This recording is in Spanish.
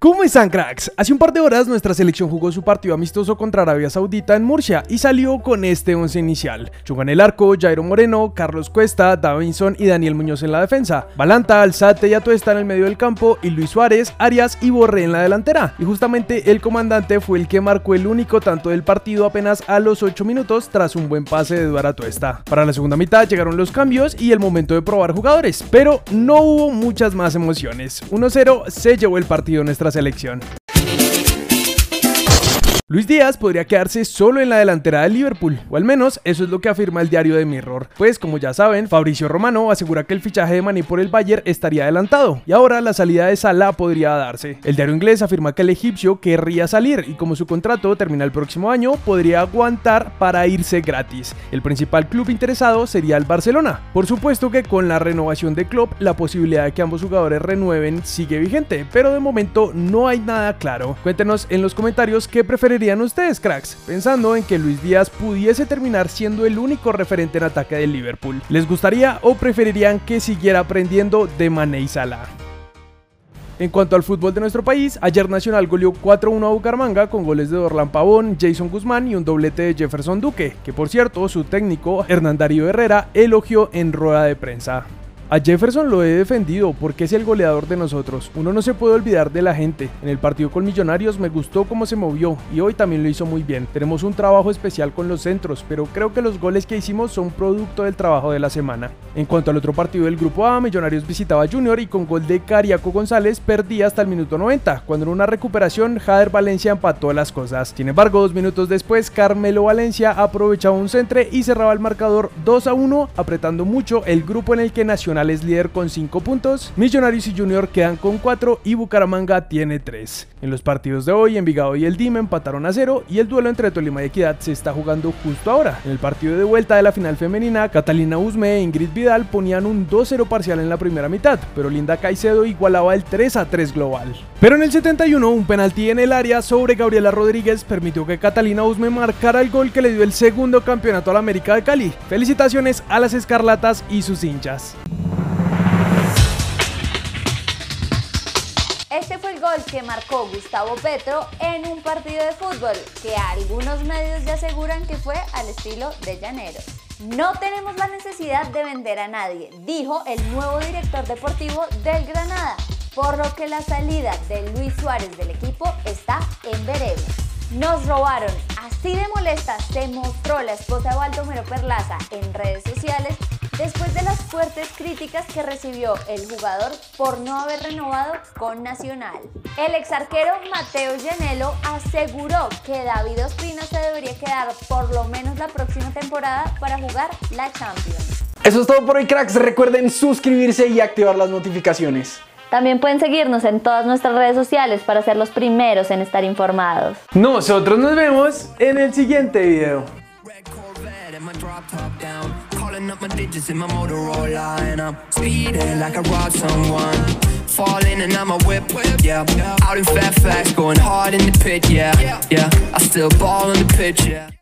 ¿Cómo están cracks? Hace un par de horas nuestra selección jugó su partido amistoso contra Arabia Saudita en Murcia y salió con este once inicial. Jugó en el arco Jairo Moreno, Carlos Cuesta, Davinson y Daniel Muñoz en la defensa. Balanta, Alzate y Atuesta en el medio del campo y Luis Suárez, Arias y Borré en la delantera. Y justamente el comandante fue el que marcó el único tanto del partido apenas a los 8 minutos tras un buen pase de Eduardo Atuesta. Para la segunda mitad llegaron los cambios y el momento de probar jugadores, pero no hubo muchas más emociones. 1-0 se llevó el partido nuestra selección. Luis Díaz podría quedarse solo en la delantera del Liverpool, o al menos eso es lo que afirma el diario de Mirror. Pues como ya saben, Fabricio Romano asegura que el fichaje de Maní por el Bayern estaría adelantado, y ahora la salida de Salah podría darse. El diario inglés afirma que el egipcio querría salir, y como su contrato termina el próximo año, podría aguantar para irse gratis. El principal club interesado sería el Barcelona. Por supuesto que con la renovación de Klopp, la posibilidad de que ambos jugadores renueven sigue vigente, pero de momento no hay nada claro. Cuéntenos en los comentarios qué preferirían ustedes, cracks? Pensando en que Luis Díaz pudiese terminar siendo el único referente en ataque del Liverpool. ¿Les gustaría o preferirían que siguiera aprendiendo de Mané y Salah? En cuanto al fútbol de nuestro país, ayer Nacional goleó 4-1 a Bucaramanga con goles de Dorlan Pavón, Jason Guzmán y un doblete de Jefferson Duque, que por cierto su técnico Hernán Darío Herrera elogió en rueda de prensa. A Jefferson lo he defendido porque es el goleador de nosotros. Uno no se puede olvidar de la gente. En el partido con Millonarios me gustó cómo se movió y hoy también lo hizo muy bien. Tenemos un trabajo especial con los centros, pero creo que los goles que hicimos son producto del trabajo de la semana. En cuanto al otro partido del grupo A, Millonarios visitaba a Junior y con gol de Cariaco González perdía hasta el minuto 90, cuando en una recuperación Jader Valencia empató las cosas. Sin embargo, dos minutos después, Carmelo Valencia aprovechaba un centre y cerraba el marcador 2 a 1, apretando mucho el grupo en el que Nacional es líder con 5 puntos, Millonarios y Junior quedan con 4 y Bucaramanga tiene 3. En los partidos de hoy, Envigado y el Dime empataron a 0 y el duelo entre Tolima y Equidad se está jugando justo ahora. En el partido de vuelta de la final femenina, Catalina Usme e Ingrid Vidal ponían un 2-0 parcial en la primera mitad, pero Linda Caicedo igualaba el 3-3 global. Pero en el 71, un penalti en el área sobre Gabriela Rodríguez permitió que Catalina Usme marcara el gol que le dio el segundo campeonato a la América de Cali. Felicitaciones a las Escarlatas y sus hinchas. Este fue el gol que marcó Gustavo Petro en un partido de fútbol que algunos medios ya aseguran que fue al estilo de Llaneros. No tenemos la necesidad de vender a nadie, dijo el nuevo director deportivo del Granada, por lo que la salida de Luis Suárez del equipo está en veremos. Nos robaron. Así de molesta se mostró la esposa de Baldomero Perlaza en redes sociales después de las fuertes críticas que recibió el jugador por no haber renovado con Nacional. El ex arquero Mateo Llanelo aseguró que David Ospina se debería quedar por lo menos la próxima temporada para jugar la Champions. Eso es todo por hoy cracks, recuerden suscribirse y activar las notificaciones. También pueden seguirnos en todas nuestras redes sociales para ser los primeros en estar informados. Nosotros nos vemos en el siguiente video. Calling up my digits in my Motorola And I'm speeding like I robbed someone. Falling and I'm a whip, whip. yeah. Out in Fairfax, going hard in the pit, yeah Yeah, I still ball on the pitch, yeah